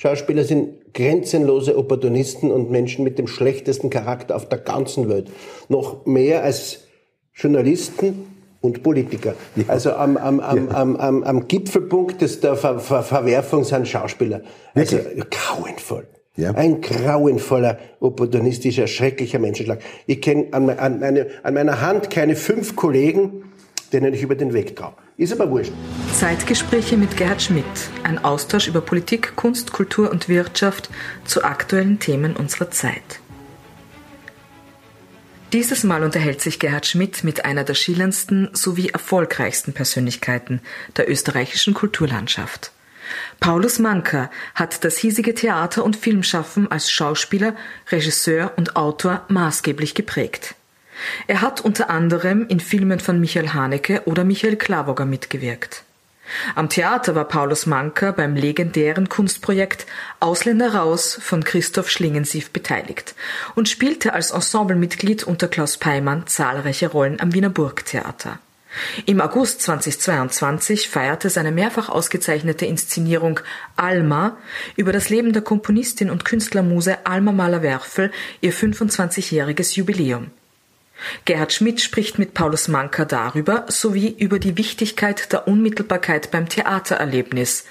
Schauspieler sind grenzenlose Opportunisten und Menschen mit dem schlechtesten Charakter auf der ganzen Welt. Noch mehr als Journalisten und Politiker. Ja. Also am, am, am, ja. am, am, am Gipfelpunkt des, der Ver Ver Verwerfung sind Schauspieler. Also grauenvoll. Ja. Ein grauenvoller, opportunistischer, schrecklicher Menschenschlag. Ich kenne an, an, meine, an meiner Hand keine fünf Kollegen, denen ich über den Weg traue. Ist aber wurscht. Zeitgespräche mit Gerhard Schmidt. Ein Austausch über Politik, Kunst, Kultur und Wirtschaft zu aktuellen Themen unserer Zeit. Dieses Mal unterhält sich Gerhard Schmidt mit einer der schillerndsten sowie erfolgreichsten Persönlichkeiten der österreichischen Kulturlandschaft. Paulus Manka hat das hiesige Theater- und Filmschaffen als Schauspieler, Regisseur und Autor maßgeblich geprägt. Er hat unter anderem in Filmen von Michael Haneke oder Michael Klawoger mitgewirkt. Am Theater war Paulus Manka beim legendären Kunstprojekt Ausländer raus von Christoph Schlingensief beteiligt und spielte als Ensemblemitglied unter Klaus Peimann zahlreiche Rollen am Wiener Burgtheater. Im August 2022 feierte seine mehrfach ausgezeichnete Inszenierung Alma über das Leben der Komponistin und Künstlermuse Alma Mahler-Werfel ihr 25-jähriges Jubiläum. Gerhard Schmidt spricht mit Paulus Manka darüber sowie über die Wichtigkeit der Unmittelbarkeit beim Theatererlebnis.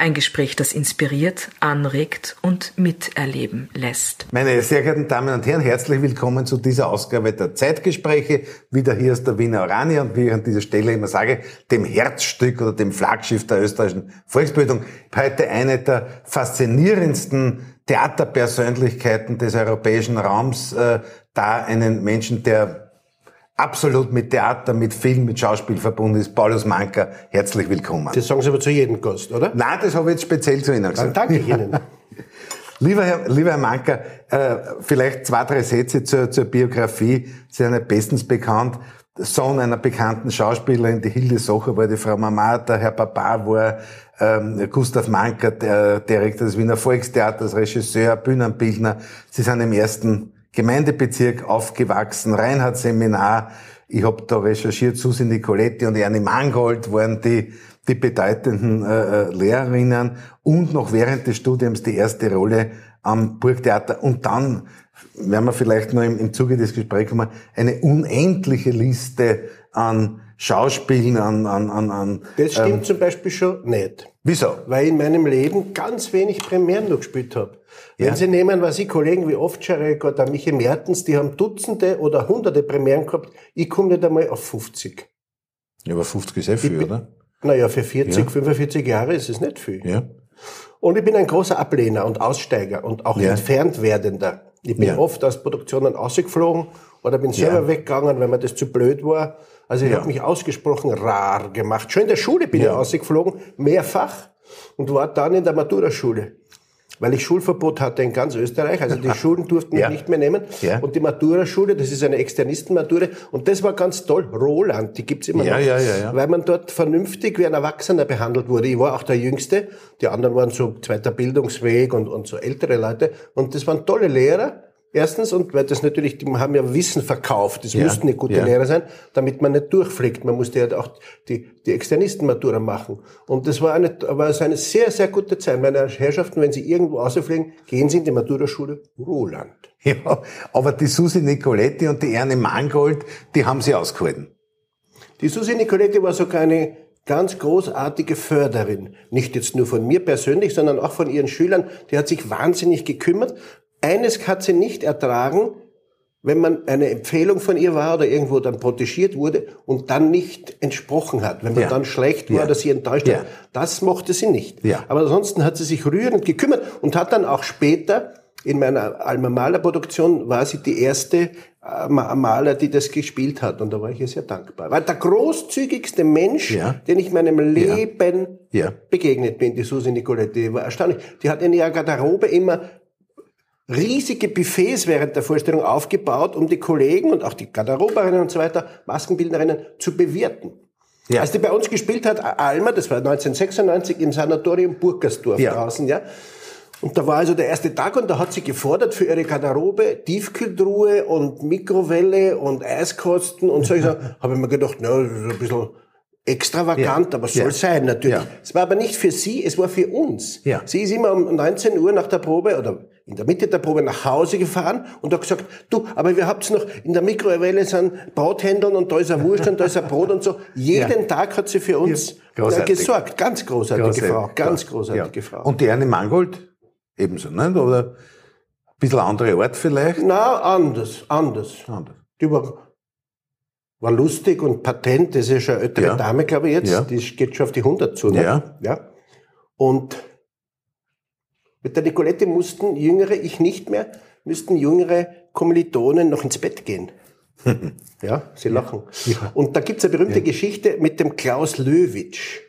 Ein Gespräch, das inspiriert, anregt und miterleben lässt. Meine sehr geehrten Damen und Herren, herzlich willkommen zu dieser Ausgabe der Zeitgespräche. Wieder hier ist der Wiener Oranier und wie ich an dieser Stelle immer sage, dem Herzstück oder dem Flaggschiff der österreichischen Volksbildung. Heute eine der faszinierendsten Theaterpersönlichkeiten des europäischen Raums äh, da einen Menschen, der absolut mit Theater, mit Film, mit Schauspiel verbunden ist, Paulus Manka, herzlich willkommen. Das sagen Sie aber zu jedem Gast, oder? Nein, das habe ich jetzt speziell zu Ihnen gesagt. Dann danke ich Ihnen. Lieber Herr, lieber Herr Manka, äh, vielleicht zwei, drei Sätze zur, zur Biografie. Sie sind ja bestens bekannt. Sohn einer bekannten Schauspielerin, die Hilde Socher war die Frau Mama, der Herr Papa war ähm, Gustav Manka, der Direktor des Wiener Volkstheaters, Regisseur, Bühnenbildner. Sie sind im ersten Gemeindebezirk aufgewachsen, Reinhard-Seminar. Ich habe da recherchiert, Susi Nicoletti und Ernie Mangold waren die, die bedeutenden äh, äh, Lehrerinnen und noch während des Studiums die erste Rolle am Burgtheater und dann werden wir vielleicht noch im, im Zuge des Gesprächs kommen, eine unendliche Liste an Schauspielen, an... an, an, an das stimmt ähm, zum Beispiel schon nicht. Wieso? Weil ich in meinem Leben ganz wenig Premieren noch gespielt habe. Wenn ja. Sie nehmen, was ich Kollegen wie Ovtcharek oder Michi Mertens, die haben Dutzende oder Hunderte Premieren gehabt, ich komme nicht einmal auf 50. Ja, aber 50 ist eh viel, oder? Naja, für 40, ja. 45 Jahre ist es nicht viel. Ja. Und ich bin ein großer Ablehner und Aussteiger und auch ja. entfernt werdender. Ich bin ja. oft aus Produktionen ausgeflogen oder bin selber weggegangen, weil mir das zu blöd war. Also ich ja. habe mich ausgesprochen rar gemacht. Schon in der Schule bin ich ausgeflogen, mehrfach, und war dann in der Maturaschule weil ich Schulverbot hatte in ganz Österreich. Also die Schulen durften mich ja. nicht mehr nehmen. Ja. Und die Matura-Schule, das ist eine Externistenmatura. Und das war ganz toll. Roland, die gibt's immer ja, noch. Ja, ja, ja. Weil man dort vernünftig wie ein Erwachsener behandelt wurde. Ich war auch der Jüngste. Die anderen waren so zweiter Bildungsweg und, und so ältere Leute. Und das waren tolle Lehrer. Erstens, und weil das natürlich, die haben ja Wissen verkauft, das ja, mussten nicht gute ja. Lehrer sein, damit man nicht durchfliegt. Man musste ja auch die, die Externistenmatura machen. Und das war eine, war also eine sehr, sehr gute Zeit. Meine Herrschaften, wenn Sie irgendwo rausfliegen, gehen Sie in die Maturaschule Roland. Ja, aber die Susi Nicoletti und die Erne Mangold, die haben Sie ausgehalten. Die Susi Nicoletti war sogar eine ganz großartige Förderin. Nicht jetzt nur von mir persönlich, sondern auch von ihren Schülern. Die hat sich wahnsinnig gekümmert. Eines hat sie nicht ertragen, wenn man eine Empfehlung von ihr war oder irgendwo dann protegiert wurde und dann nicht entsprochen hat, wenn man ja. dann schlecht war, ja. dass sie enttäuscht ja. hat. Das mochte sie nicht. Aber ansonsten hat sie sich rührend gekümmert und hat dann auch später in meiner Alma Maler Produktion war sie die erste äh, Maler, die das gespielt hat und da war ich ihr sehr dankbar. War der großzügigste Mensch, den ich in meinem Leben begegnet bin, die Susi Nicoletti, die war erstaunlich. Die hat in ihrer Garderobe immer riesige Buffets während der Vorstellung aufgebaut, um die Kollegen und auch die Garderoberinnen und so weiter, Maskenbildnerinnen zu bewirten. Ja. Als die bei uns gespielt hat, Alma, das war 1996 im Sanatorium Burgersdorf ja. draußen, ja. Und da war also der erste Tag und da hat sie gefordert für ihre Garderobe Tiefkühltruhe und Mikrowelle und Eiskosten und so. Ich so, habe ich mir gedacht, na, ein bisschen extravagant, Ja. aber soll Ja. sein natürlich. Ja. Es war aber nicht für sie, es war für uns. Ja. Sie ist immer um 19 Uhr nach der Probe oder in der Mitte der Probe nach Hause gefahren und hat gesagt, du, aber wir habt noch in der Mikrowelle sind Brothändlern und da ist ein Wurst und da ist ein Brot und so. Jeden Tag hat sie für uns Ja. Äh, gesorgt. Ganz großartige Großartig. Frau, ganz Ja. großartige Ja. Frau. Und die Anne Mangold ebenso, nicht? Oder ein bisschen andere Art vielleicht? Na, anders, anders. Anders. Die war, war lustig und patent. Das ist ja schon eine ältere Ja. Dame, glaube ich jetzt. Ja. Die geht schon auf die 100 zu. Ne? Ja. ja. Und mit der Nicolette mussten jüngere, ich nicht mehr, müssten jüngere Kommilitonen noch ins Bett gehen. ja, sie lachen. Und da gibt's eine berühmte Geschichte mit dem Klaus Löwitsch.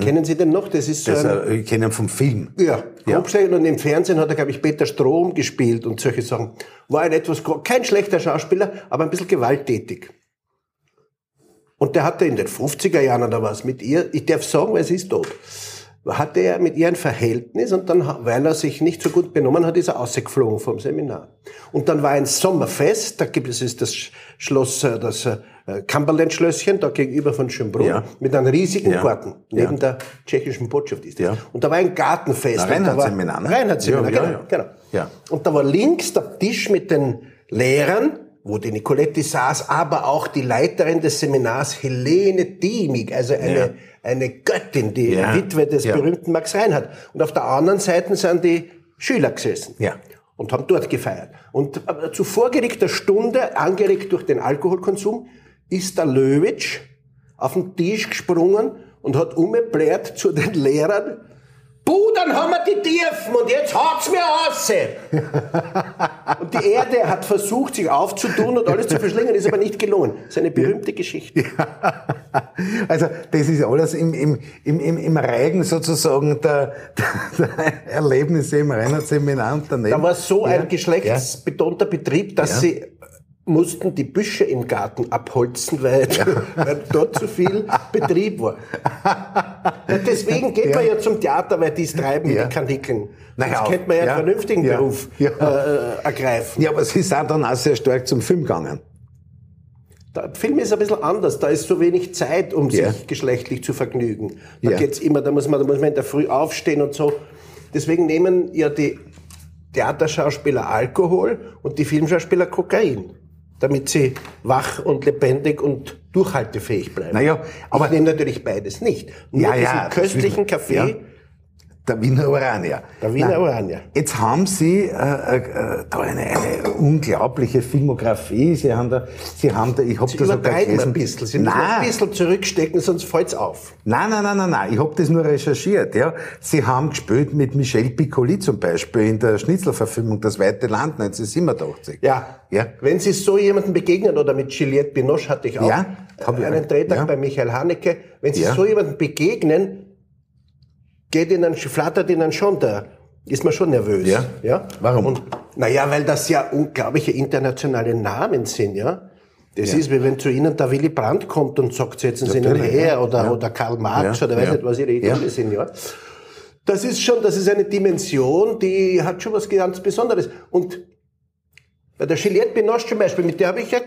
Kennen Sie den noch? Das ist so Das, ein, äh, ich kenne ihn vom Film. ja, Ja. Grobschläger und im Fernsehen hat er, glaube ich, Peter Strom gespielt und solche Sachen. War ein etwas, kein schlechter Schauspieler, aber ein bisschen gewalttätig. Und der hatte in den 50er Jahren oder was mit ihr, ich darf sagen, weil sie ist tot, hatte er mit ihr ein Verhältnis und dann, weil er sich nicht so gut benommen hat, ist er ausgeflogen vom Seminar. Und dann war ein Sommerfest, da gibt es das Schloss, äh, das äh, Cumberland-Schlösschen, da gegenüber von Schönbrunn, Ja. mit einem riesigen Ja. Garten, neben Ja. der tschechischen Botschaft ist das. Ja. Und da war ein Gartenfest. Reinhardt-Seminar, ne? Ja, genau, genau. Ja. Und da war links der Tisch mit den Lehrern, wo die Nicoletti saß, aber auch die Leiterin des Seminars, Helene Diemig, also eine. Eine Göttin, die Ja. Witwe des Ja. berühmten Max Reinhardt. Und auf der anderen Seite sind die Schüler gesessen. Ja. Und haben dort gefeiert. Und äh, zu vorgelegter Stunde, angeregt durch den Alkoholkonsum, ist der Löwitsch auf den Tisch gesprungen und hat umgebläht zu den Lehrern, Puh, dann haben wir die Tiefen und jetzt haut's mir aus. und die Erde hat versucht, sich aufzutun und alles zu verschlingen, ist aber nicht gelungen. Das ist eine berühmte Geschichte. Also das ist alles im, im, im, im, im Reigen sozusagen der, der Erlebnisse im Reinhardt-Seminar und daneben. Da war so Ja. ein geschlechtsbetonter Betrieb, dass sie mussten die Büsche im Garten abholzen, weil, weil dort zu viel Betrieb war. Und deswegen geht man ja zum Theater, weil die es treiben Ja. mit den Kanickeln. Na, hör Sonst auf. könnte man ja einen Ja. vernünftigen Ja. Beruf Ja. Äh, ergreifen. Ja, aber Sie sind dann auch sehr stark zum Film gegangen. Der Film ist ein bisschen anders. Da ist so wenig Zeit, um Ja. sich geschlechtlich zu vergnügen. Da Ja. geht's immer, da muss man, da muss man in der Früh aufstehen und so. Deswegen nehmen ja die Theaterschauspieler Alkohol und die Filmschauspieler Kokain, damit sie wach und lebendig und durchhaltefähig bleiben. Naja, aber- ich nehme natürlich beides nicht. Nur Ja, diesen ja, köstlichen. Kaffee. Der Wiener Orania. der Wiener Nein. Orania. Jetzt haben Sie äh, äh, da eine, eine unglaubliche Filmografie. Sie haben da, Sie haben da, ich habe das sogar gelesen. ein bisschen. Sie müssen Nein, ein bisschen zurückstecken, sonst fällt's auf. Nein, nein, nein, nein, nein. Ich habe das nur recherchiert. Ja, Sie haben gespielt mit Michel Piccoli zum Beispiel in der Schnitzler-Verfilmung Das weite Land 1987. Ja. Ja. Wenn Sie so jemandem begegnen, oder mit Juliette Binoche hatte ich auch Ja, hab ich einen. Drehtag Ja. bei Michael Haneke, wenn Sie Ja. so jemandem begegnen, geht Ihnen, flattert Ihnen schon der, ist man schon nervös. Ja. ja? Warum? Und, naja, weil das ja unglaubliche internationale Namen sind, ja. Das Ja. ist, wie wenn zu Ihnen der Willy Brandt kommt und sagt, setzen Sie ihn her, oder, Ja. oder Karl Marx, oder weiß nicht, was Ihre Idole sind, ja. Das ist schon, das ist eine Dimension, die hat schon was ganz Besonderes. Und bei der Juliette Binoche zum Beispiel, mit der habe ich ja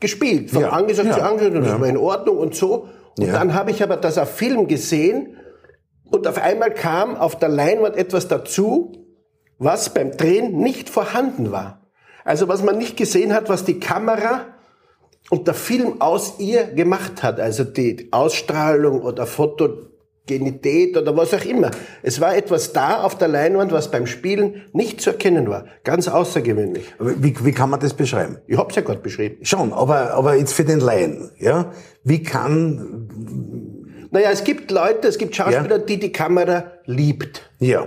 gespielt, von angesagt zu angesagt, und das war in Ordnung und so. Und dann habe ich aber das auf Film gesehen und auf einmal kam auf der Leinwand etwas dazu, was beim Drehen nicht vorhanden war. Also was man nicht gesehen hat, was die Kamera und der Film aus ihr gemacht hat, also die Ausstrahlung oder Fotogenität oder was auch immer. Es war etwas da auf der Leinwand, was beim Spielen nicht zu erkennen war. Ganz außergewöhnlich. Wie, wie kann man das beschreiben? Ich hab's ja gerade beschrieben. Schon, aber, aber jetzt für den Laien, ja? Wie kann, Naja, es gibt Leute, es gibt Schauspieler, die die Kamera liebt. ja,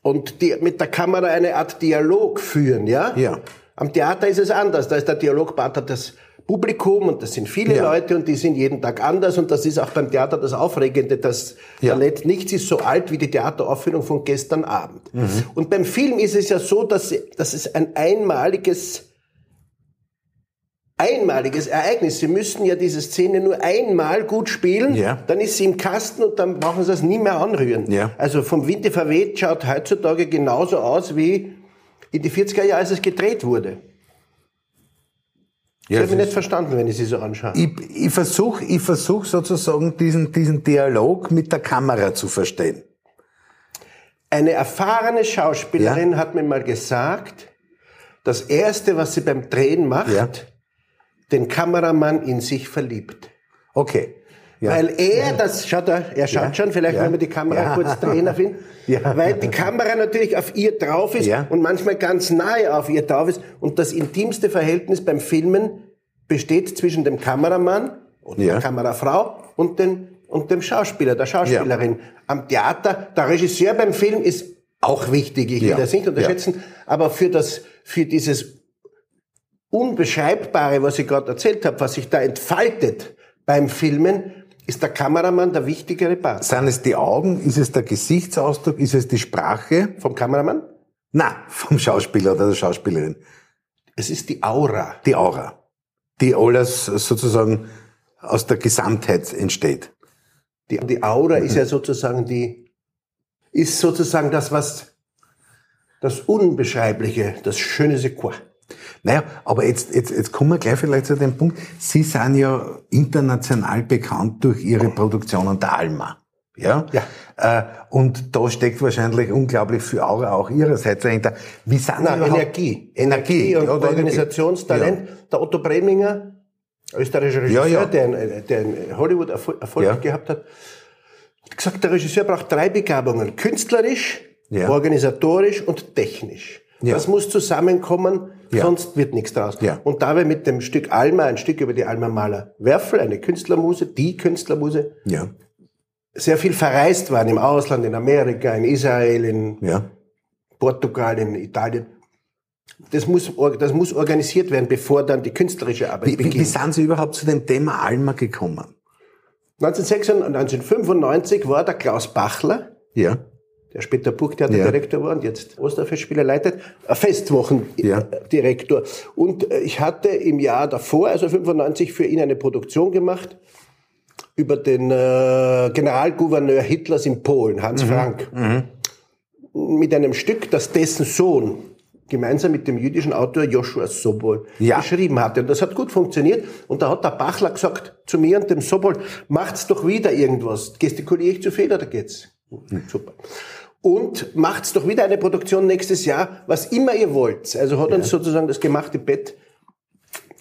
und die mit der Kamera eine Art Dialog führen, ja? Ja. Am Theater ist es anders. Da ist der Dialogpart hat das Publikum und das sind viele Ja. Leute und die sind jeden Tag anders und das ist auch beim Theater das Aufregende, dass Ja. Let nichts ist so alt wie die Theateraufführung von gestern Abend. Mhm. Und beim Film ist es ja so, dass, dass es ein einmaliges einmaliges Ereignis. Sie müssen ja diese Szene nur einmal gut spielen, Ja. dann ist sie im Kasten und dann brauchen sie es nie mehr anrühren. Ja. Also vom Winde verweht schaut heutzutage genauso aus wie in die 40er Jahre, als es gedreht wurde. Ich habe mich nicht verstanden, wenn ich sie so anschaue. Ich, ich versuche ich versuch sozusagen diesen, diesen Dialog mit der Kamera zu verstehen. Eine erfahrene Schauspielerin ja. hat mir mal gesagt, das erste, was sie beim Drehen macht, ja. Den Kameramann in sich verliebt. Okay. Ja. Weil er, das schaut er, er schaut schon, vielleicht wenn wir die Kamera kurz drehen auf ihn, weil die Kamera natürlich auf ihr drauf ist und manchmal ganz nahe auf ihr drauf ist. Und das intimste Verhältnis beim Filmen besteht zwischen dem Kameramann oder der Kamerafrau und, den, und dem Schauspieler, der Schauspielerin. Am Theater, der Regisseur beim Film ist auch wichtig, ich will das nicht unterschätzen, aber für das, für dieses Unbeschreibbare, was ich gerade erzählt habe, was sich da entfaltet beim Filmen, ist der Kameramann der wichtigere Part. Sind es die Augen? Ist es der Gesichtsausdruck? Ist es die Sprache? Vom Kameramann? Na, vom Schauspieler oder der Schauspielerin. Es ist die Aura. Die Aura. Die alles sozusagen aus der Gesamtheit entsteht. Die, die Aura mhm. ist ja sozusagen die, ist sozusagen das, was, das Unbeschreibliche, das schöne Sequoia. Naja, aber jetzt, jetzt, jetzt kommen wir gleich vielleicht zu dem Punkt. Sie sind ja international bekannt durch Ihre Produktionen der Alma. Ja? ja. Äh, und da steckt wahrscheinlich unglaublich viel Aura auch Ihrerseits dahinter. Wie sind Nein, Energie. Energie und ja, Organisationstalent. Ja. Der Otto Breminger, österreichischer Regisseur, ja, der, in, der in Hollywood Erfolg gehabt hat, hat gesagt, der Regisseur braucht drei Begabungen. Künstlerisch, organisatorisch und technisch. Das muss zusammenkommen, ja. Sonst wird nichts draus. Ja. Und dabei mit dem Stück Alma, ein Stück über die Alma Maler Werfel, eine Künstlermuse, die Künstlermuse, ja. sehr viel verreist waren im Ausland, in Amerika, in Israel, in ja. Portugal, in Italien. Das muss, das muss organisiert werden, bevor dann die künstlerische Arbeit wie, beginnt. Wie sind Sie überhaupt zu dem Thema Alma gekommen? 1995 war der Klaus Bachler, ja der später Burgtheaterdirektor ja. war und jetzt Osterfestspiele leitet, Festwochendirektor. Ja. Und äh, ich hatte im Jahr davor, also 95, für ihn eine Produktion gemacht über den äh, Generalgouverneur Hitlers in Polen, Hans mhm. Frank, mhm. mit einem Stück, das dessen Sohn gemeinsam mit dem jüdischen Autor Joshua Sobol ja. geschrieben hatte. Und das hat gut funktioniert. Und da hat der Bachler gesagt zu mir und dem Sobol, macht's doch wieder irgendwas. Gestikuliere ich zu viel oder geht's? Mhm. Super und macht's doch wieder eine Produktion nächstes Jahr, was immer ihr wollt. Also hat ja. uns sozusagen das gemachte Bett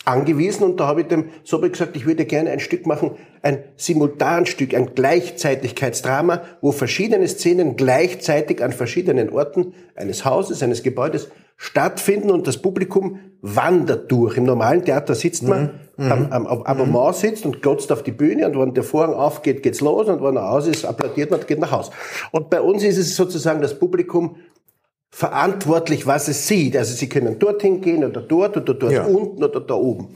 angewiesen und da habe ich dem Sobel gesagt, ich würde gerne ein Stück machen, ein Simultanstück, ein Gleichzeitigkeitsdrama, wo verschiedene Szenen gleichzeitig an verschiedenen Orten eines Hauses, eines Gebäudes stattfinden und das Publikum wandert durch. Im normalen Theater sitzt man, mhm. am, am, am Abonnement mhm. sitzt und glotzt auf die Bühne und wenn der Vorhang aufgeht, geht's los und wenn er aus ist, applaudiert man und geht nach Hause. Und bei uns ist es sozusagen das Publikum verantwortlich, was es sieht. Also sie können dorthin gehen oder dort oder dort ja. unten oder da oben.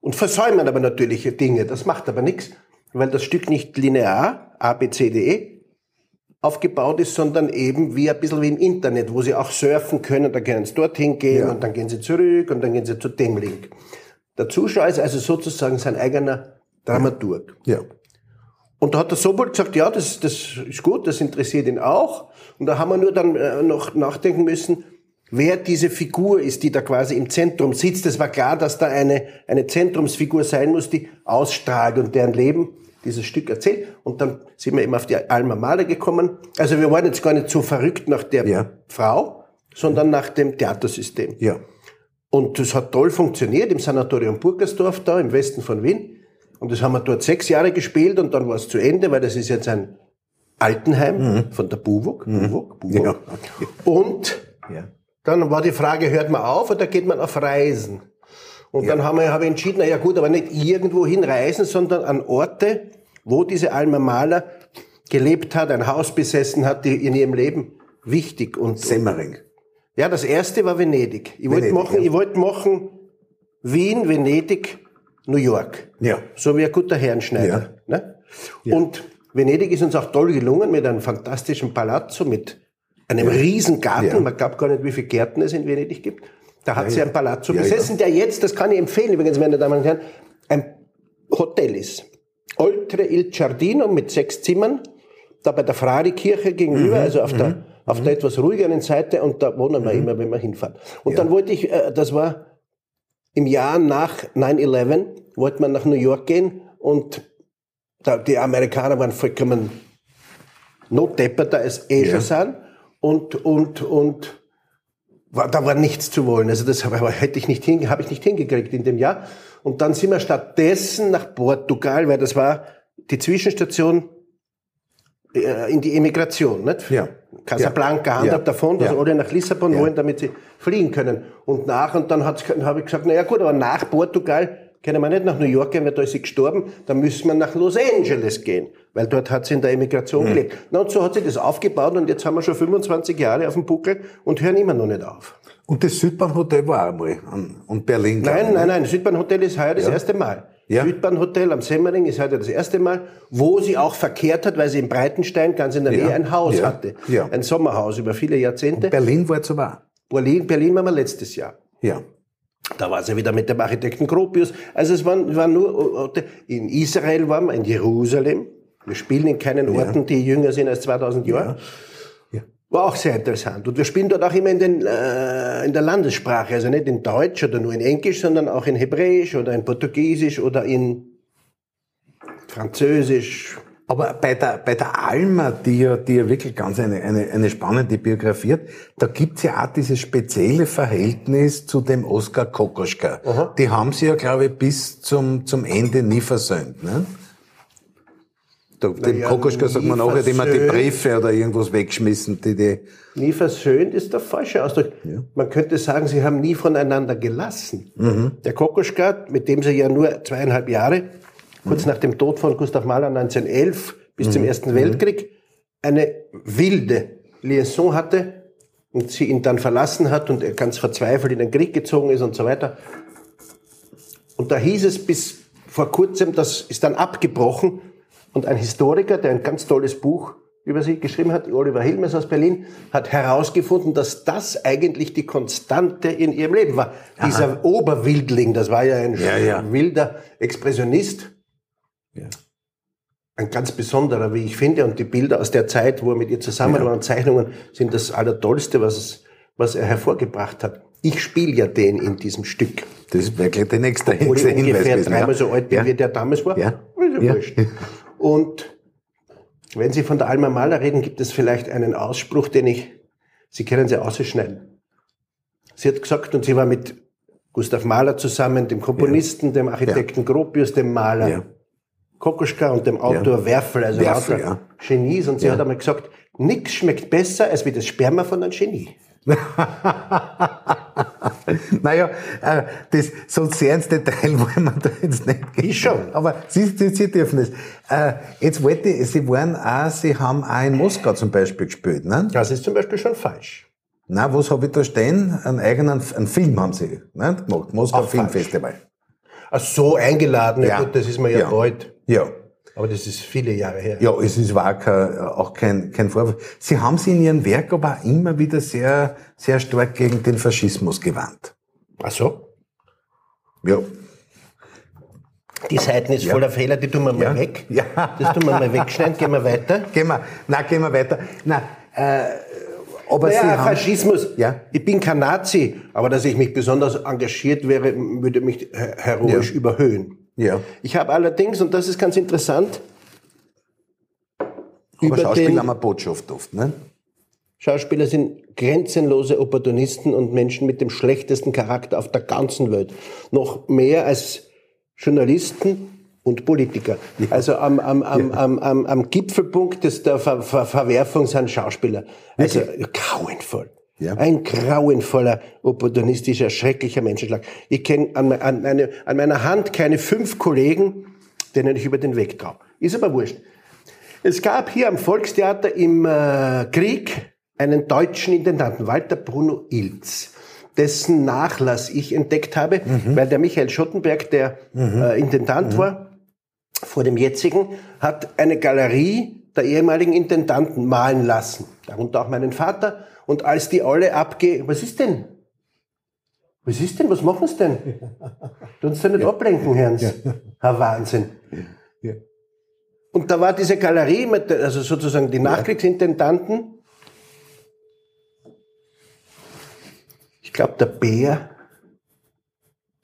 Und versäumen aber natürliche Dinge. Das macht aber nichts, weil das Stück nicht linear, A, B, C, D, E, aufgebaut ist, sondern eben wie ein bisschen wie im Internet, wo sie auch surfen können, da können sie dorthin gehen ja. und dann gehen sie zurück und dann gehen sie zu dem Link. Der Zuschauer ist also sozusagen sein eigener Dramaturg. Ja. Und da hat der Sobol gesagt, ja, das, das ist gut, das interessiert ihn auch. Und da haben wir nur dann äh, noch nachdenken müssen, wer diese Figur ist, die da quasi im Zentrum sitzt. Es war klar, dass da eine, eine Zentrumsfigur sein muss, die ausstrahlt und deren Leben dieses Stück erzählt. Und dann sind wir eben auf die Alma Maler gekommen. Also wir waren jetzt gar nicht so verrückt nach der ja. Frau, sondern nach dem Theatersystem. Ja. Und das hat toll funktioniert im Sanatorium Burgersdorf da im Westen von Wien. Und das haben wir dort sechs Jahre gespielt und dann war es zu Ende, weil das ist jetzt ein Altenheim mhm. von der Buwok. Mhm. Buwok, Buwok. Ja, okay. Und ja. dann war die Frage, hört man auf oder geht man auf Reisen? Und ja. dann haben wir, habe ich entschieden, na ja gut, aber nicht irgendwo hinreisen, sondern an Orte, wo diese Alma Maler gelebt hat, ein Haus besessen hat, die in ihrem Leben wichtig und Semmering. Ja, das erste war Venedig. Ich wollte machen, ja. ich wollte machen Wien, Venedig, New York. Ja. So wie ein guter Herrenschneider. Ja. Ne? Ja. Und Venedig ist uns auch toll gelungen mit einem fantastischen Palazzo, mit einem ja. riesen Garten. Ja. Man glaubt gar nicht, wie viele Gärten es in Venedig gibt. Da hat ja, sie ein Palazzo besessen, der jetzt, das kann ich empfehlen, übrigens, meine Damen und Herren, ein Hotel ist. Oltre il Giardino mit sechs Zimmern, da bei der Frari-Kirche gegenüber, mhm, also auf der, mhm. auf der mhm. etwas ruhigeren Seite, und da wohnen wir mhm. immer, wenn wir hinfahren. Und dann wollte ich, äh, das war im Jahr nach 9-11 wollte man nach New York gehen und die Amerikaner waren vollkommen notdepperter als eh schon sind und, und, und war, da war nichts zu wollen. Also das habe hätte ich nicht hin, habe ich nicht hingekriegt in dem Jahr. Und dann sind wir stattdessen nach Portugal, weil das war die Zwischenstation in die Emigration, nicht? Ja. Casablanca, ja. handhabt ja. davon, dass ja. alle nach Lissabon Ja. wollen, damit sie fliegen können. Und nach, und dann habe ich gesagt, na ja gut, aber nach Portugal können wir nicht nach New York gehen, weil da ist sie gestorben, dann müssen wir nach Los Angeles gehen, weil dort hat sie in der Emigration Mhm. gelebt. Na, und so hat sie das aufgebaut und jetzt haben wir schon 25 Jahre auf dem Buckel und hören immer noch nicht auf. Und das Südbahnhotel war auch einmal. Und Berlin. glaub Nein, nein, ne? nein, Südbahnhotel ist heuer das erste Mal. Ja. Südbahnhotel am Semmering ist heute das erste Mal, wo sie auch verkehrt hat, weil sie in Breitenstein ganz in der Ja. Nähe ein Haus Ja. hatte. Ja. Ein Sommerhaus über viele Jahrzehnte. Berlin war zu wahr. Berlin, Berlin waren wir letztes Jahr. Ja. Da war sie wieder mit dem Architekten Gropius. Also es waren, waren nur Orte. In Israel waren wir, in Jerusalem. Wir spielen in keinen Orten, die jünger sind als 2000 Jahre. War auch sehr interessant. Und wir spielen dort auch immer in, den, äh, in der Landessprache. Also nicht in Deutsch oder nur in Englisch, sondern auch in Hebräisch oder in Portugiesisch oder in Französisch. Aber bei der, bei der Alma, die ja, die ja wirklich ganz eine, eine, eine spannende Biografie hat, da gibt's ja auch dieses spezielle Verhältnis zu dem Oskar Kokoschka. Die haben sie ja, glaube ich, bis zum, zum Ende nie versöhnt. Ne? Da, dem ja, Kokoschka sagt man nachher immer die versöhnt. Briefe oder irgendwas weggeschmissen, die die... Nie versöhnt ist der falsche Ausdruck. Man könnte sagen, sie haben nie voneinander gelassen. Der Kokoschka, mit dem sie ja nur zweieinhalb Jahre, kurz nach dem Tod von Gustav Mahler 1911 bis zum Ersten Weltkrieg, eine wilde Liaison hatte und sie ihn dann verlassen hat und er ganz verzweifelt in den Krieg gezogen ist und so weiter. Und da hieß es bis vor kurzem, das ist dann abgebrochen. Und ein Historiker, der ein ganz tolles Buch über sie geschrieben hat, Oliver Hilmes aus Berlin, hat herausgefunden, dass das eigentlich die Konstante in ihrem Leben war. Dieser Oberwildling, das war ja ein Ja, ja. wilder Expressionist. Ja. Ein ganz besonderer, wie ich finde. Und die Bilder aus der Zeit, wo er mit ihr zusammen war und Zeichnungen, sind das Allertollste, was, es, was er hervorgebracht hat. Ich spiele ja den in diesem Stück. Das ist wirklich der nächste, Obwohl nächste ich Hinweis ungefähr dreimal so alt bin, wie der damals war. Ja. Ist ja Ja. Und wenn Sie von der Alma Mahler reden, gibt es vielleicht einen Ausspruch, den ich, Sie können sie ausschneiden. Sie hat gesagt, und sie war mit Gustav Mahler zusammen, dem Komponisten, dem Architekten Gropius, dem Maler Ja. Kokoschka und dem Autor Werfel, also Werfel, lauter ja. Genies. Und sie hat einmal gesagt, nichts schmeckt besser als wie das Sperma von einem Genie. Naja, äh, das, so sehr ins Detail wollen wir da jetzt nicht gehen. Ich schon. Aber Sie, Sie, Sie dürfen es. Äh, jetzt wollte ich, Sie waren auch, Sie haben auch in Moskau zum Beispiel gespielt, ne? Das ist zum Beispiel schon falsch. Na, was habe ich da stehen? Einen eigenen, einen Film haben Sie ne, gemacht. Moskau Auch. Filmfestival. Ach so, eingeladen, ja, Ja. gut, das ist mir ja, Ja. bald. Ja. Aber das ist viele Jahre her. Ja, es ist war kein, auch kein, kein Vorwurf. Sie haben sich in Ihrem Werk aber auch immer wieder sehr, sehr stark gegen den Faschismus gewandt. Ach so? Ja. Die Seiten ist voller Fehler, die tun wir mal Ja. weg. Ja. Das tun wir mal wegschneiden, gehen wir weiter. Gehen wir, na, gehen wir weiter. Na, äh, aber Sie Naja, haben, Faschismus. Ja. Ich bin kein Nazi, aber dass ich mich besonders engagiert wäre, würde mich her- heroisch Ja. überhöhen. Ja. Ich habe allerdings, und das ist ganz interessant, Aber über Schauspieler den haben eine Botschaft oft, ne? Schauspieler sind grenzenlose Opportunisten und Menschen mit dem schlechtesten Charakter auf der ganzen Welt. Noch mehr als Journalisten und Politiker. Also am, am, am, am, am, am Gipfelpunkt des, der Ver, Ver, Verwerfung sind Schauspieler. Also grauenvoll. Ja. Ein grauenvoller, opportunistischer, schrecklicher Menschenschlag. Ich kenne an, an, meine, an meiner Hand keine fünf Kollegen, denen ich über den Weg traue. Ist aber wurscht. Es gab hier am Volkstheater im äh, Krieg einen deutschen Intendanten, Walter Bruno Ilz, dessen Nachlass ich entdeckt habe, weil der Michael Schottenberg, der äh, Intendant war, vor dem jetzigen, hat eine Galerie der ehemaligen Intendanten malen lassen. Darunter auch meinen Vater. Und als die alle abge... Was ist denn? Was ist denn? Was machen sie denn? Du uns da nicht ablenken, Herrn. Herr Wahnsinn. Ja. Und da war diese Galerie mit, der- also sozusagen die Nachkriegsintendanten. Ich glaube, der Bär,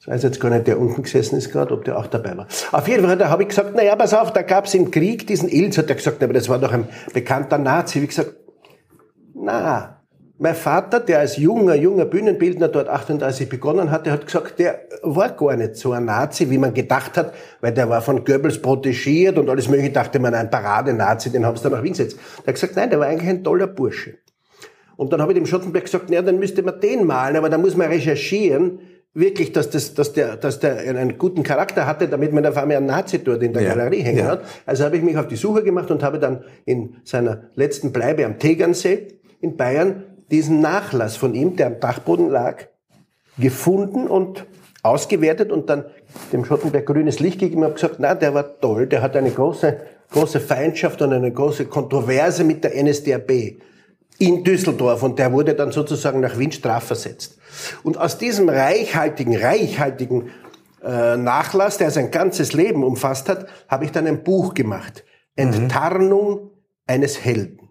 Ich weiß jetzt gar nicht, der unten gesessen ist gerade, ob der auch dabei war. Auf jeden Fall, da habe ich gesagt, naja, pass auf, da gab es im Krieg diesen Ilz, hat er gesagt, aber das war doch ein bekannter Nazi. Wie gesagt, na, mein Vater, der als junger, junger Bühnenbildner dort 38 begonnen hatte, hat gesagt, der war gar nicht so ein Nazi, wie man gedacht hat, weil der war von Goebbels protegiert und alles mögliche, dachte man, ein Parade-Nazi, den haben sie dann nach Wien gesetzt. Der hat gesagt, nein, der war eigentlich ein toller Bursche. Und dann habe ich dem Schottenberg gesagt, naja, dann müsste man den malen, aber da muss man recherchieren, wirklich, dass, das, dass, der, dass der einen guten Charakter hatte, damit man auf einmal einen Nazi dort in der ja. Galerie hängen ja. hat. Also habe ich mich auf die Suche gemacht und habe dann in seiner letzten Bleibe am Tegernsee in Bayern diesen Nachlass von ihm, der am Dachboden lag, gefunden und ausgewertet und dann dem Schottenberg grünes Licht gegeben und gesagt, na, der war toll, der hat eine große, große Feindschaft und eine große Kontroverse mit der NSDAP in Düsseldorf und der wurde dann sozusagen nach Wien strafversetzt. Und aus diesem reichhaltigen, reichhaltigen äh, Nachlass, der sein ganzes Leben umfasst hat, habe ich dann ein Buch gemacht. Enttarnung mhm. eines Helden.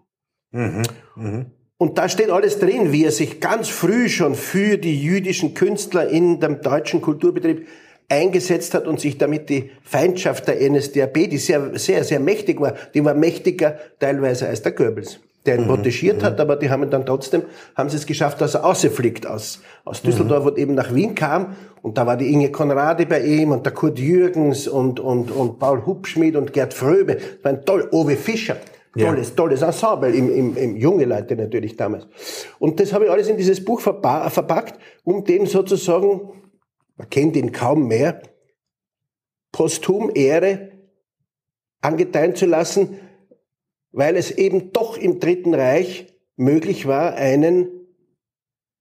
Mhm. Mhm. Und da steht alles drin, wie er sich ganz früh schon für die jüdischen Künstler in dem deutschen Kulturbetrieb eingesetzt hat und sich damit die Feindschaft der NSDAP, die sehr, sehr, sehr mächtig war, die war mächtiger teilweise als der Goebbels der ihn mhm. protegiert mhm. hat, aber die haben ihn dann trotzdem, haben sie es geschafft, dass er ausgefliegt aus, aus Düsseldorf mhm. und eben nach Wien kam. Und da war die Inge Konradi bei ihm und der Kurt Jürgens und, und, und Paul Hubschmidt und Gerd Fröbe. Das war ein toll, Owe Fischer. Tolles, ja. tolles Ensemble, im, im, im junge Leute natürlich damals. Und das habe ich alles in dieses Buch verpackt, um dem sozusagen, man kennt ihn kaum mehr, posthum Ehre angedeihen zu lassen, weil es eben doch im Dritten Reich möglich war, einen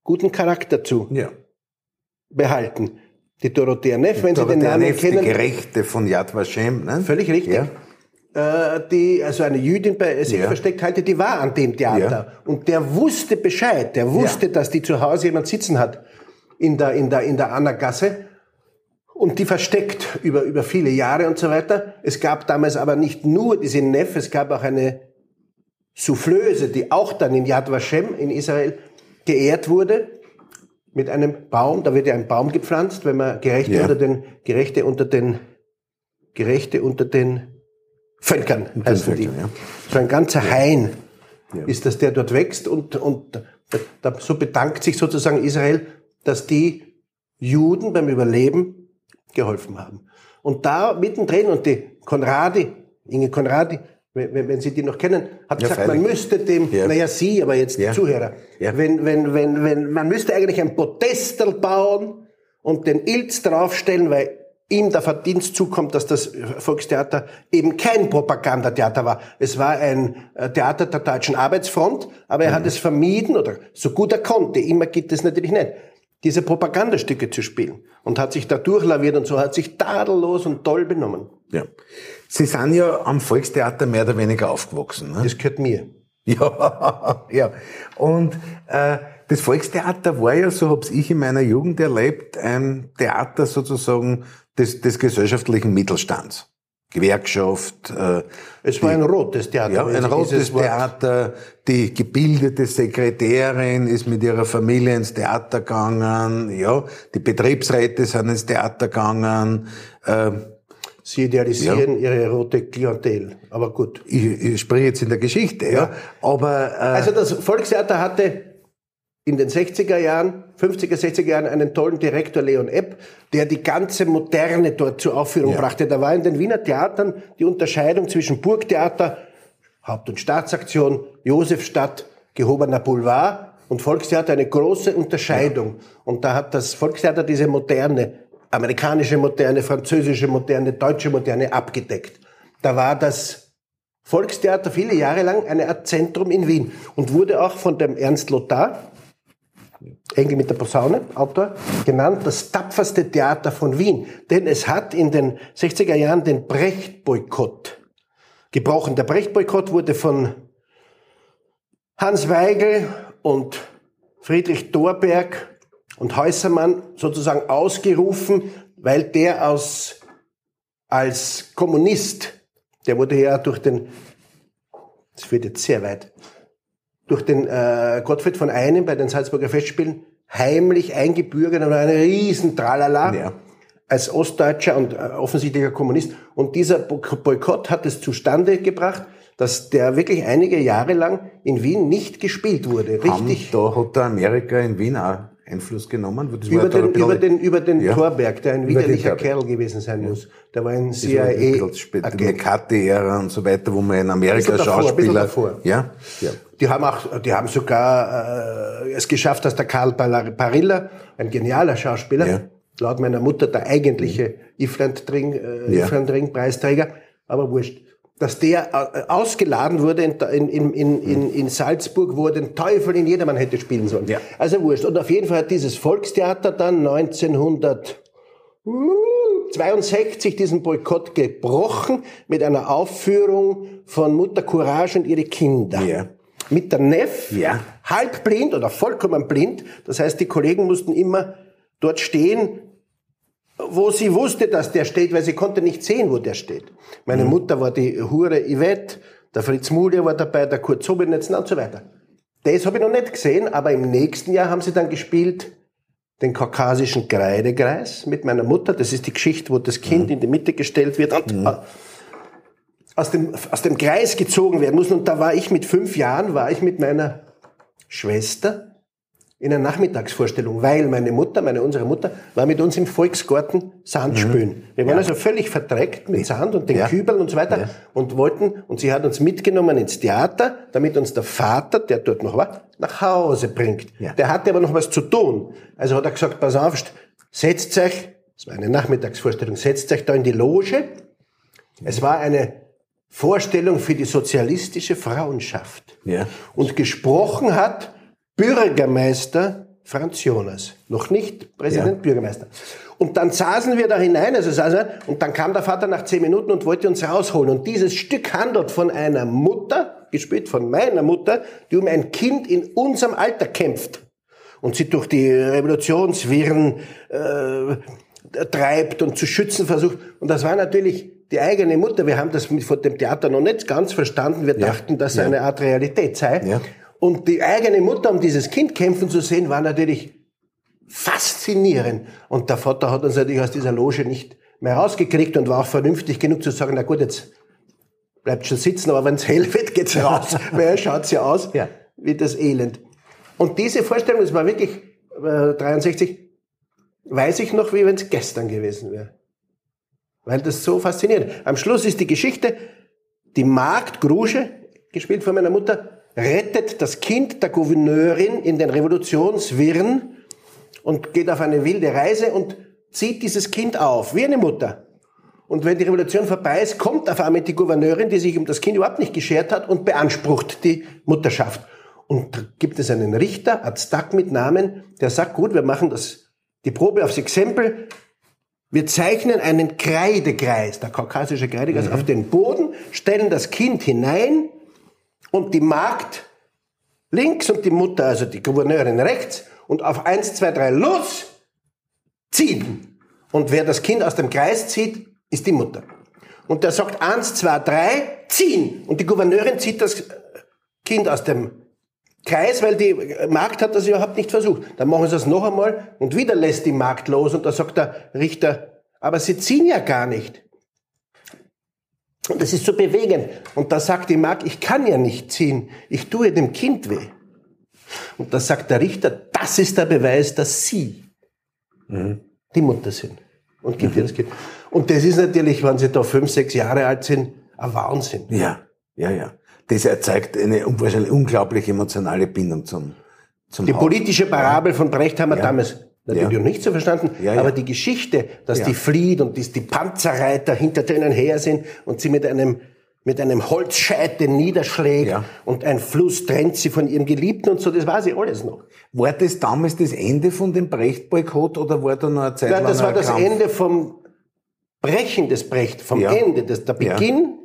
guten Charakter zu ja. behalten. Die Dorothea Neff, wenn Dorothea Sie den Namen Neff, kennen. Die Gerechte von Yad Vashem, ne? Völlig richtig. Ja. Äh, die, also eine Jüdin bei sich ja. versteckt halte, die war an dem Theater. Ja. Und der wusste Bescheid. Der wusste, dass die zu Hause jemand sitzen hat in der, in der, in der Anna-Gasse und die versteckt über, über viele Jahre und so weiter. Es gab damals aber nicht nur diese Neff, es gab auch eine Soufflöse, die auch dann in Yad Vashem in Israel geehrt wurde mit einem Baum. Da wird ja ein Baum gepflanzt, wenn man Gerechte ja. unter den Gerechte unter den Gerechte unter den Völkern heißen die. Ja. So ein ganzer Hain ja. ist das, der dort wächst und und da, so bedankt sich sozusagen Israel, dass die Juden beim Überleben geholfen haben. Und da mittendrin, und die Konradi, Inge Konradi, wenn, wenn Sie die noch kennen, hat ja, gesagt, freilich. man müsste dem, ja. naja, Sie, aber jetzt ja. Zuhörer, ja. Wenn, wenn, wenn, wenn, man müsste eigentlich ein Podestel bauen und den Ilz draufstellen, weil ihm der Verdienst zukommt, dass das Volkstheater eben kein Propagandatheater war. Es war ein äh, Theater der Deutschen Arbeitsfront, aber er mhm. hat es vermieden, oder so gut er konnte, immer gibt es natürlich nicht, diese Propagandastücke zu spielen und hat sich da durchlaviert und so hat sich tadellos und toll benommen. Ja. Sie sind ja am Volkstheater mehr oder weniger aufgewachsen. Ne? Das gehört mir. Ja, ja. Und äh, das Volkstheater war ja, so hab's ich in meiner Jugend erlebt, ein Theater sozusagen des, des gesellschaftlichen Mittelstands. Gewerkschaft. Äh, es war ein rotes Theater. Ja, ein rotes Theater. Die gebildete Sekretärin ist mit ihrer Familie ins Theater gegangen. Ja, die Betriebsräte sind ins Theater gegangen. Äh, Sie idealisieren ja. ihre rote Klientel. Aber gut. Ich, ich spreche jetzt in der Geschichte, ja. ja. Aber äh, also das Volkstheater hatte in den 60er Jahren, 50er, 60er Jahren einen tollen Direktor, Leon Epp, der die ganze Moderne dort zur Aufführung ja. brachte. Da war in den Wiener Theatern die Unterscheidung zwischen Burgtheater, Haupt- und Staatsaktion, Josefstadt, gehobener Boulevard und Volkstheater eine große Unterscheidung. Ja. Und da hat das Volkstheater diese Moderne, amerikanische Moderne, französische Moderne, deutsche Moderne abgedeckt. Da war das Volkstheater viele Jahre lang eine Art Zentrum in Wien und wurde auch von dem Ernst Lothar, Engel mit der Posaune, Autor, genannt das tapferste Theater von Wien. Denn es hat in den 60er Jahren den Brecht-Boykott gebrochen. Der Brecht-Boykott wurde von Hans Weigel und Friedrich Thorberg und Häusermann sozusagen ausgerufen, weil der aus, als Kommunist, der wurde ja durch den, das wird jetzt sehr weit, durch den äh, Gottfried von Einem bei den Salzburger Festspielen heimlich eingebürgert und eine riesen Tralala. Ja. Als Ostdeutscher und äh, offensichtlicher Kommunist. Und dieser Boykott hat es zustande gebracht, dass der wirklich einige Jahre lang in Wien nicht gespielt wurde. Richtig. Haben, da hat der Amerika in Wien auch Einfluss genommen. Über, den, über den, über den Ja. Torberg, der ein Über widerlicher. Kerl gewesen sein muss. Der war ein Das war ein CIA. bisschen später, die McCarthy-Ära und so weiter, wo man in Amerika Bisschen davor, Schauspieler... davor. Ja? ja. Die haben auch, die haben sogar äh, es geschafft, dass der Karl Parilla, ein genialer Schauspieler, Ja. laut meiner Mutter der eigentliche Ifland-Ring, äh, Ja. Ifland-Ring-Preisträger, aber wurscht, dass der äh, ausgeladen wurde in, in, in, in, in, Salzburg, wo er den Teufel in jedermann hätte spielen sollen. Ja. Also wurscht. Und auf jeden Fall hat dieses Volkstheater dann 1962 diesen Boykott gebrochen mit einer Aufführung von Mutter Courage und ihre Kinder Ja. Mit der Neff, Ja. halb blind oder vollkommen blind. Das heißt, die Kollegen mussten immer dort stehen, wo sie wusste, dass der steht, weil sie konnte nicht sehen, wo der steht. Meine Mutter war die Hure Yvette, der Fritz Mulder war dabei, der Kurt Sobenetzen und so weiter. Das habe ich noch nicht gesehen, aber im nächsten Jahr haben sie dann gespielt den kaukasischen Kreidekreis mit meiner Mutter. Das ist die Geschichte, wo das Kind in die Mitte gestellt wird und äh, aus dem, aus dem Kreis gezogen werden muss. Und da war ich mit fünf Jahren, war ich mit meiner Schwester in einer Nachmittagsvorstellung, weil meine Mutter, meine unsere Mutter, war mit uns im Volksgarten Sand spülen. Wir waren also völlig verdreckt mit Sand und den Ja. Kübeln und so weiter Ja. und wollten, und sie hat uns mitgenommen ins Theater, damit uns der Vater, der dort noch war, nach Hause bringt. Ja. Der hatte aber noch was zu tun. Also hat er gesagt, pass auf, setzt euch, es war eine Nachmittagsvorstellung, setzt euch da in die Loge. Es war eine Vorstellung für die sozialistische Frauenschaft. Ja. Und gesprochen hat Bürgermeister Franz Jonas. Noch nicht Präsident, Ja. Bürgermeister. Und dann saßen wir da hinein, also saßen wir, und dann kam der Vater nach zehn Minuten und wollte uns rausholen. Und dieses Stück handelt von einer Mutter, gespielt von meiner Mutter, die um ein Kind in unserem Alter kämpft. Und sie durch die Revolutionswirren äh, treibt und zu schützen versucht. Und das war natürlich die eigene Mutter. Wir haben das mit- von dem Theater noch nicht ganz verstanden. Wir dachten, dass Ja. eine Art Realität sei. Ja. Und die eigene Mutter, um dieses Kind kämpfen zu sehen, war natürlich faszinierend. Und der Vater hat uns natürlich aus dieser Loge nicht mehr rausgekriegt und war auch vernünftig genug zu sagen, na gut, jetzt bleibt schon sitzen, aber wenn es hell wird, geht's raus, weil er schaut ja aus Ja. wie das Elend. Und diese Vorstellung, das war wirklich äh, 63, weiß ich noch, wie wenn es gestern gewesen wäre. Weil das so faszinierend. Am Schluss ist die Geschichte, die Magd Grusche, gespielt von meiner Mutter, rettet das Kind der Gouverneurin in den Revolutionswirren und geht auf eine wilde Reise und zieht dieses Kind auf, wie eine Mutter. Und wenn die Revolution vorbei ist, kommt auf einmal die Gouverneurin, die sich um das Kind überhaupt nicht geschert hat und beansprucht die Mutterschaft. Und da gibt es einen Richter, Aztak mit Namen, der sagt, gut, wir machen das, die Probe aufs Exempel, wir zeichnen einen Kreidekreis, der kaukasische Kreidekreis, auf den Boden, stellen das Kind hinein und die Magd links und die Mutter, also die Gouverneurin rechts und auf eins, zwei, drei los, ziehen. Und wer das Kind aus dem Kreis zieht, ist die Mutter. Und der sagt eins, zwei, drei, ziehen. Und die Gouverneurin zieht das Kind aus dem Kreis, weil die Magd hat das überhaupt nicht versucht. Dann machen sie es noch einmal und wieder lässt die Magd los und da sagt der Richter, aber sie ziehen ja gar nicht. Und das ist so bewegend. Und da sagt die Magd, ich kann ja nicht ziehen, ich tue dem Kind weh. Und da sagt der Richter, das ist der Beweis, dass Sie die Mutter sind. Und gibt ihr das Kind. Und das ist natürlich, wenn Sie da fünf, sechs Jahre alt sind, ein Wahnsinn. Ja, ja, ja. Das erzeugt eine un- wahrscheinlich unglaubliche emotionale Bindung zum, zum Die Haus. politische Parabel von Brecht haben wir Ja. damals natürlich Ja. noch nicht so verstanden, Ja, ja. aber die Geschichte, dass Ja. die flieht und dass die Panzerreiter hinter denen her sind und sie mit einem mit einem Holzscheit den niederschlägt Ja. und ein Fluss trennt sie von ihrem Geliebten und so, das weiß ich alles noch. War das damals das Ende von dem Brecht-Boykott oder war da noch eine Zeit Ja, lang das war das Kampf? Ende vom Brechen des Brecht, vom Ja. Ende, des, der Ja. Beginn,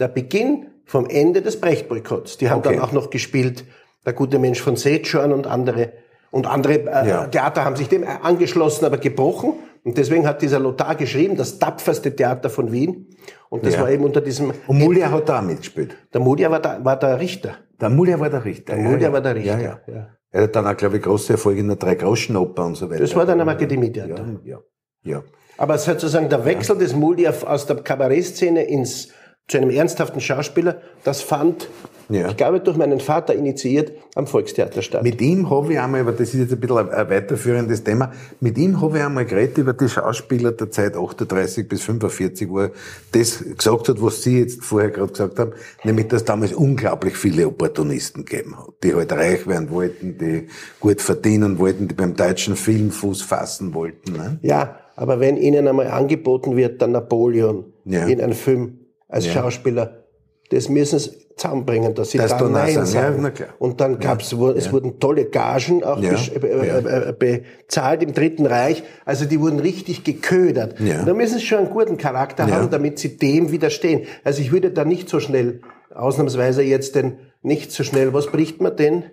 der Beginn vom Ende des Brecht-Boykotts. Die haben Okay. dann auch noch gespielt, der gute Mensch von Seechorn und andere. Und andere äh, Ja. Theater haben sich dem angeschlossen, aber gebrochen. Und deswegen hat dieser Lothar geschrieben, das tapferste Theater von Wien. Und das Ja. war eben unter diesem, Und Mulja hat da mitgespielt. der Mudia war, da, war der Richter. Der Mulja war der Richter. Der Mudia war der Richter. Ja, ja. ja. Er hat dann auch, glaube ich, große Erfolge in der Drei-Groschen-Oper und so weiter. Das war dann am Akademietheater. Ja, ja, ja. Aber sozusagen der Wechsel des Muldi aus der Kabarettszene ins, zu einem ernsthaften Schauspieler, das fand, Ja. ich glaube, durch meinen Vater initiiert, am Volkstheater statt. Mit ihm habe ich einmal, aber das ist jetzt ein bisschen ein, weiterführendes Thema, mit ihm habe ich einmal geredet über die Schauspieler der Zeit 38 bis 45, wo er das gesagt hat, was Sie jetzt vorher gerade gesagt haben, nämlich, dass damals unglaublich viele Opportunisten gegeben hat, die halt reich werden wollten, die gut verdienen wollten, die beim deutschen Film Fuß fassen wollten. Ne? Ja, aber wenn Ihnen einmal angeboten wird, der Napoleon Ja. in einem Film als Ja. Schauspieler, das müssen Sie zusammenbringen, dass Sie Dass da Nein sagen. sagen. Ja. Und dann gab's, wo- es wurden tolle Gagen auch Ja. äh, äh, äh, bezahlt im Dritten Reich. Also die wurden richtig geködert. Ja. Da müssen Sie schon einen guten Charakter Ja. haben, damit Sie dem widerstehen. Also ich würde da nicht so schnell, ausnahmsweise jetzt den, nicht so schnell, was bricht man denn?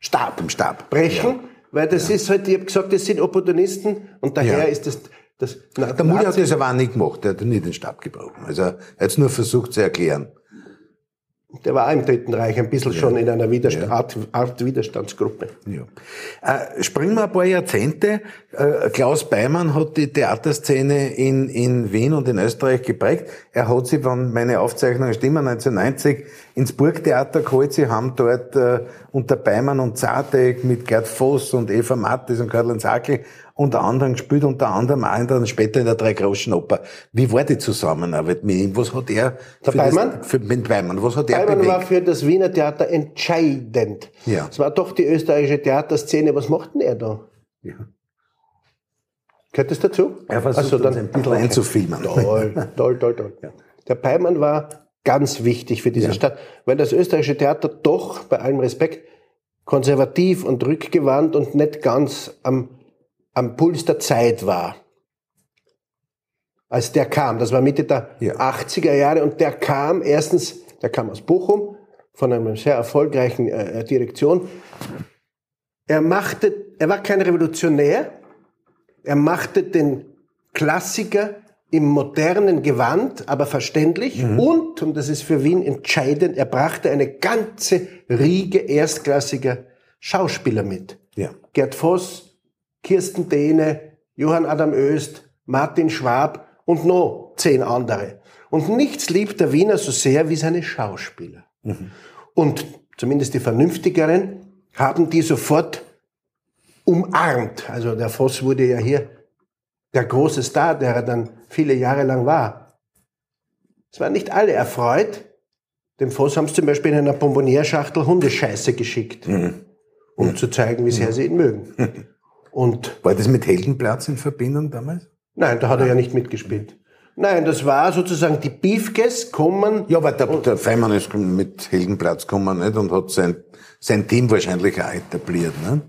Stab. Im Stab. Brechen. Weil das ist halt, ich habe gesagt, das sind Opportunisten und daher Ja. ist das, das na, Der Mulli hat das aber auch nicht gemacht, der hat nie den Stab gebrochen. Also er hat es nur versucht zu erklären. Der war auch im Dritten Reich ein bisschen schon in einer Widersta Art, Art Widerstandsgruppe. Ja. Äh, springen wir ein paar Jahrzehnte. Äh, Klaus Beimann hat die Theaterszene in, in Wien und in Österreich geprägt. Er hat sie, wenn meine Aufzeichnungen stimmen, 1990 ins Burgtheater geholt. Sie haben dort äh, unter Beimann und Zartek mit Gerd Voss und Eva Mattes und Karl-Heinz unter anderem gespielt, unter anderem auch der, später in der Dreigroschenoper. Wie war die Zusammenarbeit mit ihm? Was hat er Der für Beimann? Das, für, mit Beimann, was hat er Beimann war bewegt? für das Wiener Theater entscheidend. Ja. Es war doch die österreichische Theaterszene. Was macht denn er da? Ja. Gehört das dazu? Er versucht Ach so, uns ein bisschen einzufilmen. Toll, toll, toll, toll. Der Peimann war ganz wichtig für diese Ja. Stadt, weil das österreichische Theater doch, bei allem Respekt, konservativ und rückgewandt und nicht ganz am, am Puls der Zeit war. Als der kam, das war Mitte der Ja. 80er Jahre und der kam erstens, der kam aus Bochum, von einer sehr erfolgreichen äh, Direktion. Er machte, er war kein Revolutionär, er machte den Klassiker im modernen Gewand, aber verständlich. Und, und das ist für Wien entscheidend, er brachte eine ganze Riege erstklassiger Schauspieler mit. Ja. Gerd Voss, Kirsten Dehne, Johann Adam Öst, Martin Schwab und noch zehn andere. Und nichts liebt der Wiener so sehr wie seine Schauspieler. Und zumindest die Vernünftigeren haben die sofort umarmt. Also der Voss wurde ja hier der große Star, der er dann viele Jahre lang war. Es waren nicht alle erfreut. Dem Voss haben sie zum Beispiel in einer Bonbonierschachtel Hundescheiße geschickt, um zu zeigen, wie sehr sie ihn mögen. Und War das mit Heldenplatz in Verbindung damals? nein, da hat er ja nicht mitgespielt. Nein, das war sozusagen die Beefkes kommen. Ja, aber der, der Feimann ist mit Heldenplatz gekommen nicht? und hat sein, sein Team wahrscheinlich auch etabliert. Ne?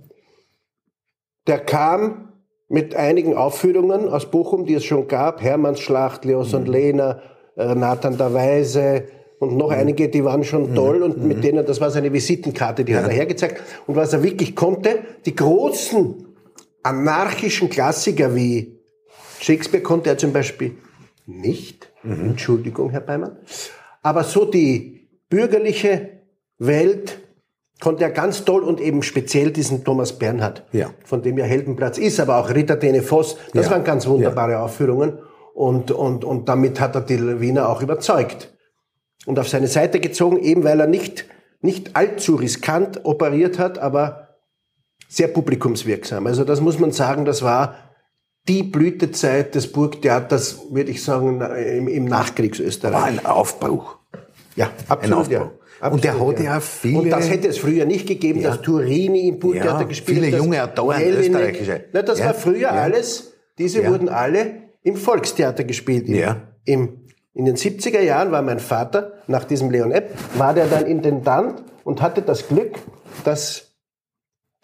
Der kam mit einigen Aufführungen aus Bochum, die es schon gab. Hermannsschlacht, Leos und Lehner, äh, Nathan der Weise und noch einige, die waren schon toll und mit denen, das war seine Visitenkarte, die hat er hergezeigt. Und was er wirklich konnte, die großen anarchischen Klassiker wie Shakespeare konnte er zum Beispiel nicht. Entschuldigung, Herr Beimann. Aber so die bürgerliche Welt konnte er ganz toll und eben speziell diesen Thomas Bernhard, Ja. von dem ja Heldenplatz ist, aber auch Ritter Dene Voss, das Ja. waren ganz wunderbare Aufführungen und, und, und damit hat er die Wiener auch überzeugt und auf seine Seite gezogen, eben weil er nicht, nicht allzu riskant operiert hat, aber sehr publikumswirksam. Also das muss man sagen, das war die Blütezeit des Burgtheaters, würde ich sagen, im, im Nachkriegsösterreich. War ein Aufbruch. Ja, absolut. Aufbau. Ja. Und der Absolut, hat ja viele- Und das hätte es früher nicht gegeben, Ja. dass Turini im Burgtheater Ja, gespielt viele hat. dass junge Autoren, österreichische. Na, das Ja, war früher alles, diese wurden alle im Volkstheater gespielt. Im, Ja. im, in den 70er Jahren war mein Vater, nach diesem Leon Epp, war der dann Intendant und hatte das Glück, dass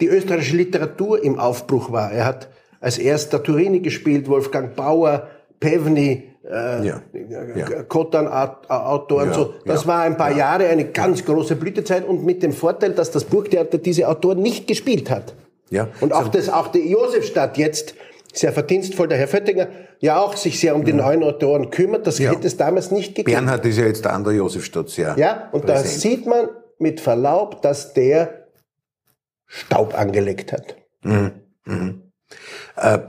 die österreichische Literatur im Aufbruch war. Er hat als erster Turini gespielt, Wolfgang Bauer, Pevny, äh, Ja. Ja. Kotan-Autor und Ja, so. Das ja, war ein paar ja. Jahre eine ganz große Blütezeit und mit dem Vorteil, dass das Burgtheater diese Autoren nicht gespielt hat. Ja. Und auch das, auch die Josefstadt jetzt, sehr verdienstvoll, der Herr Föttinger, ja auch sich sehr um die neuen Autoren kümmert. Das Ja. hätte es damals nicht gegeben. Bernhard ist ja jetzt der Josefstadt sehr Ja, und da präsent. sieht man mit Verlaub, dass der Staub angelegt hat. Mhm. Mhm. Äh,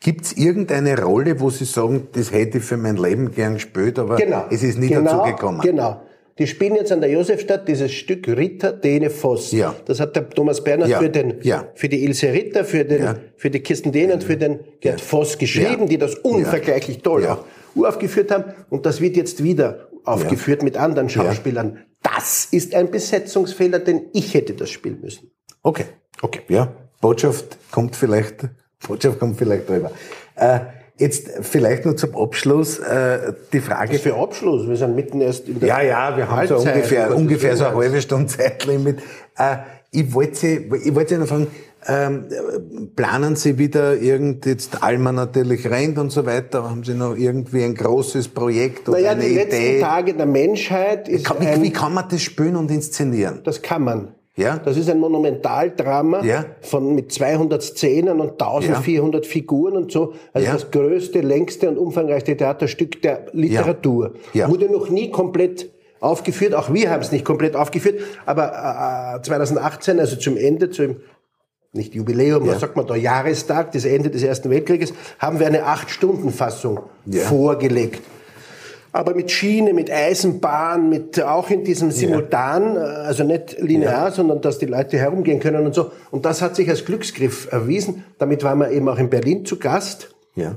Gibt es irgendeine Rolle, wo Sie sagen, das hätte ich für mein Leben gern gespielt, aber genau, es ist nie genau, dazu gekommen? Genau. Die spielen jetzt an der Josefstadt dieses Stück Ritter, Dene, Voss. Ja. Das hat der Thomas Bernhard ja. für, den, ja. für die Ilse Ritter, für, den, ja. für die Kirsten Dehne und für den Gerd Voss geschrieben, die das unvergleichlich toll auch uraufgeführt haben. Und das wird jetzt wieder aufgeführt mit anderen Schauspielern. Das ist ein Besetzungsfehler, denn ich hätte das spielen müssen. Okay, okay, ja. Botschaft kommt vielleicht Botschaft kommt vielleicht drüber. Äh, jetzt vielleicht nur zum Abschluss äh, die Frage. Was für Abschluss? Wir sind mitten erst in der Ja, ja, wir haben so ungefähr, ungefähr so eine halbe Stunde Zeitlimit. Äh, ich wollte Sie, ich wollte Sie noch fragen, ähm, planen Sie wieder irgend, jetzt Alma natürlich rennt und so weiter, haben Sie noch irgendwie ein großes Projekt oder naja, eine die Idee? letzten Tage der Menschheit ist Wie, ein, wie kann man das spielen und inszenieren? Das kann man. Ja? Das ist ein Monumentaldrama Ja? von mit 200 Szenen und 1400 Figuren und so. Also Ja? das größte, längste und umfangreichste Theaterstück der Literatur. Ja. Wurde noch nie komplett aufgeführt. Auch wir haben es nicht komplett aufgeführt. Aber äh, 2018, also zum Ende, zum nicht Jubiläum, Ja. was sagt man da, Jahrestag, das Ende des Ersten Weltkrieges, haben wir eine Acht-Stunden-Fassung Ja. vorgelegt. Aber mit Schiene, mit Eisenbahn, mit auch in diesem Simultan, äh, also nicht linear, sondern dass die Leute herumgehen können und so. Und das hat sich als Glücksgriff erwiesen. Damit waren wir eben auch in Berlin zu Gast. Ja.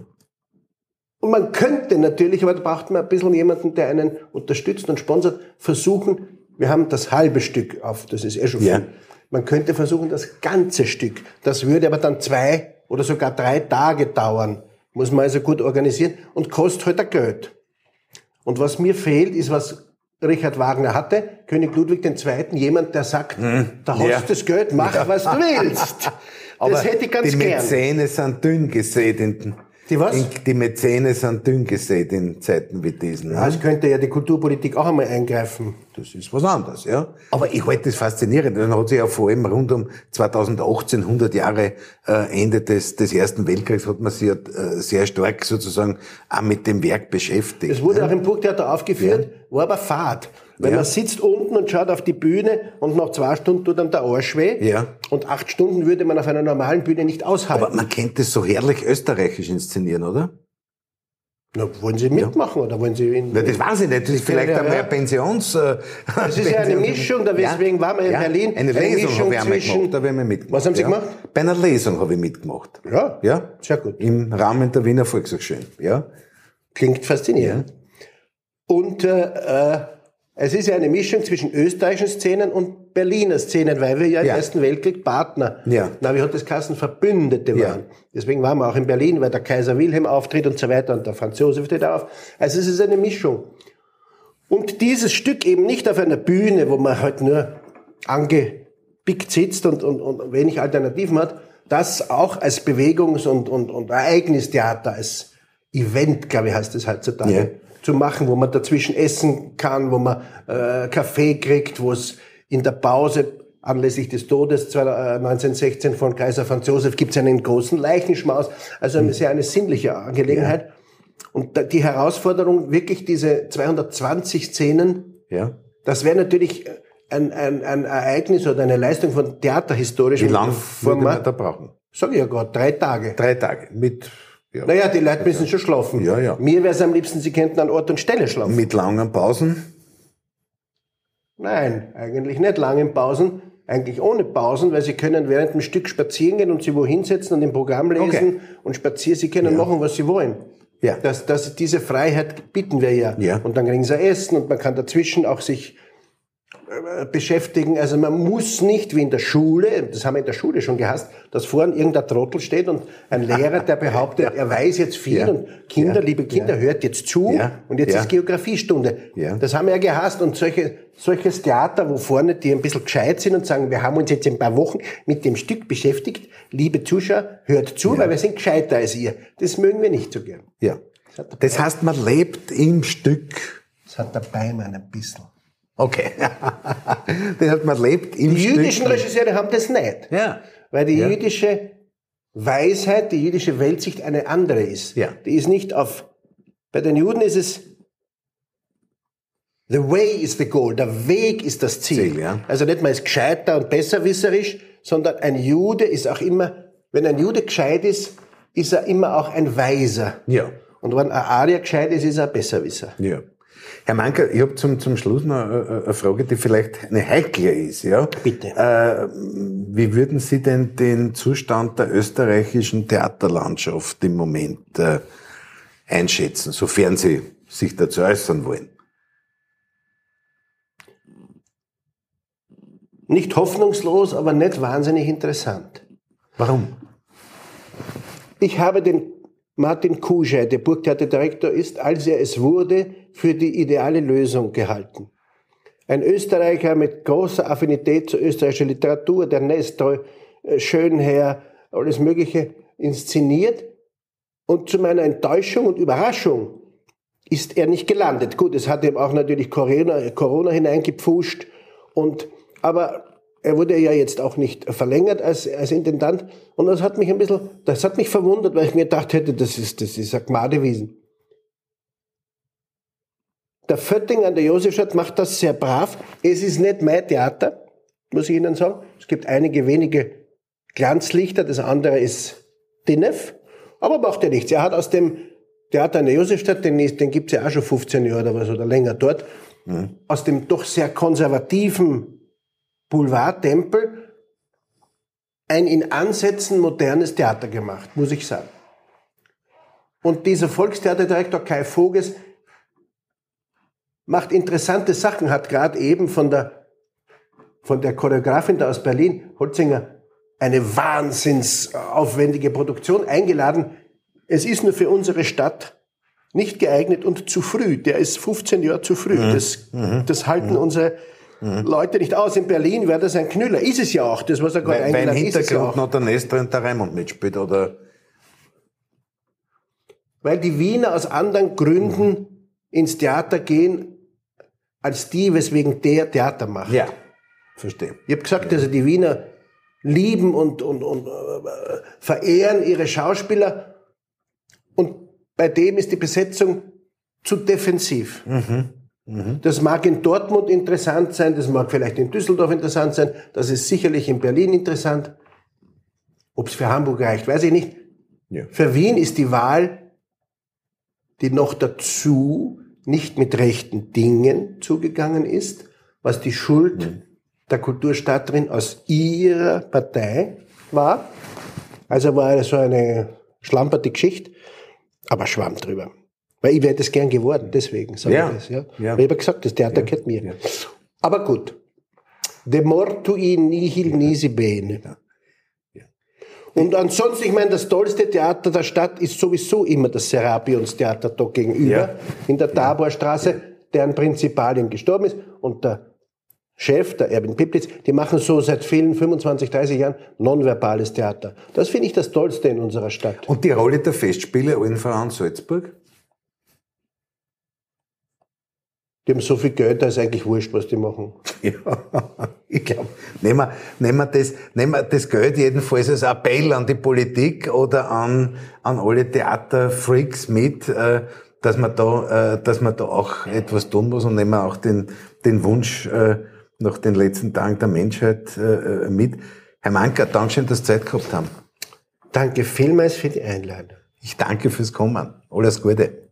Und man könnte natürlich, aber da braucht man ein bisschen jemanden, der einen unterstützt und sponsert, versuchen, wir haben das halbe Stück auf, das ist eh schon viel. Ja. Man könnte versuchen, das ganze Stück. Das würde aber dann zwei oder sogar drei Tage dauern. Muss man also gut organisieren und kostet halt ein Geld. Und was mir fehlt, ist, was Richard Wagner hatte, König Ludwig II., jemand, der sagt, da hast Hm. Ja. das Geld, mach, was du willst. Aber das hätte ich ganz die gern. Mäzene sind dünn gesät in, Die was? In, die Mäzene sind dünn gesät in Zeiten wie diesen. ne? Es könnte ja die Kulturpolitik auch einmal eingreifen. Das ist was anderes, ja. Aber ich halte das faszinierend. Dann hat sich ja vor allem rund um 2018, 100 Jahre äh, Ende des, des Ersten Weltkriegs, hat man sich ja, äh, sehr stark sozusagen auch mit dem Werk beschäftigt. Es wurde ne? auch im Burgtheater aufgeführt, war aber fad. Weil Ja. man sitzt unten und schaut auf die Bühne und nach zwei Stunden tut dann der Arsch weh. Ja. Und acht Stunden würde man auf einer normalen Bühne nicht aushalten. Aber man kennt das so herrlich österreichisch inszenieren, oder? Na, wollen Sie mitmachen oder wollen Sie in, Na, das weiß ich nicht. Das ist vielleicht ja, einmal ja. Pensions... Äh, Das ist ja eine Mischung, deswegen waren wir in ja, Berlin. Eine Eine Lesung Mischung habe ich einmal zwischen- gemacht. Da habe ich einmal mitgemacht. Was haben Sie ja. gemacht? Bei einer Lesung habe ich mitgemacht. Ja, Ja? sehr gut. Im Rahmen der Wiener Volkshochschule. Ja? Klingt faszinierend. Und äh, äh, es ist ja eine Mischung zwischen österreichischen Szenen und Berliner Szenen, weil wir ja im Ja. Ersten Weltkrieg Partner, Ja. na, wie hat das Kassen Verbündete Ja. waren. Deswegen waren wir auch in Berlin, weil der Kaiser Wilhelm auftritt und so weiter und der Franz Josef tritt auf. Also es ist eine Mischung. Und dieses Stück eben nicht auf einer Bühne, wo man halt nur angepickt sitzt und, und, und wenig Alternativen hat, das auch als Bewegungs- und, und, und Ereignistheater, als Event, glaube ich, heißt es heutzutage, Ja. Zu machen, wo man dazwischen essen kann, wo man äh, Kaffee kriegt, wo es in der Pause anlässlich des Todes 1916 von Kaiser Franz Josef gibt es einen großen Leichenschmaus. Also eine sehr eine sinnliche Angelegenheit. Und da- die Herausforderung, wirklich diese 220 Szenen, Ja. das wäre natürlich ein, ein, ein Ereignis oder eine Leistung von theaterhistorischem Wie lang würde man da brauchen? Sag ich ja gerade, drei Tage. Drei Tage. Mit, ja. Naja, die Leute müssen schon schlafen. Ja, ja. Mir wäre es am liebsten, sie könnten an Ort und Stelle schlafen. mit langen Pausen. Nein, eigentlich nicht langen Pausen. Eigentlich ohne Pausen, weil sie können während dem Stück spazieren gehen und sie wohin setzen und im Programm lesen Okay. und spazieren. Sie können machen, was sie wollen. Ja. Das, das, diese Freiheit bieten wir ja. Ja. Und dann kriegen sie Essen und man kann dazwischen auch sich beschäftigen. Also man muss nicht wie in der Schule, das haben wir in der Schule schon gehasst, dass vorne irgendein Trottel steht und ein Lehrer, der behauptet, er weiß jetzt viel Ja. und Kinder, Ja. liebe Kinder, hört jetzt zu Ja. und jetzt Ja. ist Geografiestunde. Ja. Das haben wir ja gehasst und solche, solches Theater, wo vorne die ein bisschen gescheit sind und sagen, wir haben uns jetzt ein paar Wochen mit dem Stück beschäftigt, liebe Zuschauer, hört zu, weil wir sind gescheiter als ihr. Das mögen wir nicht so gern. Ja. Das heißt, man lebt im Stück. Das hat der Beimann ein bisschen. Okay. das heißt, man lebt im Die Stück. jüdischen Regisseure haben das nicht. Ja. Weil die Ja. jüdische Weisheit, die jüdische Weltsicht eine andere ist. Ja. Die ist nicht auf, bei den Juden ist es The way is the goal. Der Weg ist das Ziel. Ziel, ja. Also nicht man ist gescheiter und besserwisserisch, sondern ein Jude ist auch immer, wenn ein Jude gescheit ist, ist er immer auch ein Weiser. Ja. Und wenn ein Arier gescheit ist, ist er ein Besserwisser. Ja. Herr Manker, ich habe zum, zum Schluss noch eine, eine Frage, die vielleicht eine heikle ist. Ja? Bitte. Äh, wie würden Sie denn den Zustand der österreichischen Theaterlandschaft im Moment äh, einschätzen, sofern Sie sich dazu äußern wollen? Nicht hoffnungslos, aber nicht wahnsinnig interessant. Warum? Ich habe den Martin Kuschei, der Burgtheaterdirektor ist, als er es wurde, für die ideale Lösung gehalten. Ein Österreicher mit großer Affinität zur österreichischen Literatur, der Nestor, äh, Schönherr, alles Mögliche inszeniert. Und zu meiner Enttäuschung und Überraschung ist er nicht gelandet. Gut, es hat ihm auch natürlich Corona, Corona hineingepfuscht. Und, aber er wurde ja jetzt auch nicht verlängert als, als Intendant. Und das hat mich ein bisschen, das hat mich verwundert, weil ich mir gedacht hätte, das ist, das ist ein Gmadewesen. Der Fötting an der Josefstadt macht das sehr brav. Es ist nicht mein Theater, muss ich Ihnen sagen. Es gibt einige wenige Glanzlichter, das andere ist Dinef. Aber macht ja nichts. Er hat aus dem Theater an der Josefstadt, den, den gibt es ja auch schon 15 Jahre oder was oder länger dort, mhm. aus dem doch sehr konservativen Boulevardtempel ein in Ansätzen modernes Theater gemacht, muss ich sagen. Und dieser Volkstheaterdirektor Kai Voges macht interessante Sachen, hat gerade eben von der, von der Choreografin da aus Berlin, Holzinger, eine wahnsinnsaufwendige Produktion eingeladen. Es ist nur für unsere Stadt nicht geeignet und zu früh. Der ist 15 Jahre zu früh. Mhm. Das, mhm. das halten mhm. Leute nicht aus. In Berlin wäre das ein Knüller. Ist es ja auch, das, was er gerade eingeladen hat. Weil im Hintergrund ja noch der Nestor und der Raimund mitspielt, oder? Weil die Wiener aus anderen Gründen ins Theater gehen, als die, weswegen der Theater macht. Ja, verstehe. Ich habe gesagt, also die Wiener lieben und, und, und äh, verehren ihre Schauspieler und bei dem ist die Besetzung zu defensiv. Mhm. Mhm. Das mag in Dortmund interessant sein, das mag vielleicht in Düsseldorf interessant sein, das ist sicherlich in Berlin interessant. Ob es für Hamburg reicht, weiß ich nicht. Ja. Für Wien ist die Wahl, die noch dazu nicht mit rechten Dingen zugegangen ist, was die Schuld mhm. der Kulturstatterin aus ihrer Partei war. Also war so eine schlamperte Geschichte, aber schwamm drüber. Weil ich wäre das gern geworden, deswegen sage ja. ich das. Ja. Ja. Ich habe gesagt, das Theater ja. gehört mir. Ja. Aber gut. De mortui nihil nisi bene. Und ansonsten, ich meine, das tollste Theater der Stadt ist sowieso immer das Serapionstheater da gegenüber, in der Taborstraße, deren Prinzipalin gestorben ist. Und der Chef, der Erwin Piplitz, die machen so seit vielen 25, 30 Jahren nonverbales Theater. Das finde ich das Tollste in unserer Stadt. Und die Rolle der Festspiele Allenverein Salzburg? Die haben so viel Geld, da ist eigentlich wurscht, was die machen. Ja, ich glaube, nehmen wir, nehmen, wir das, nehmen wir das Geld jedenfalls als Appell an die Politik oder an, an alle Theaterfreaks mit, äh, dass man da, äh, dass man da auch etwas tun muss und nehmen wir auch den, den Wunsch äh, nach den letzten Tagen der Menschheit mit. Herr Manker, Dankeschön, dass Sie Zeit gehabt haben. Danke vielmals für die Einladung. Ich danke fürs Kommen. Alles Gute.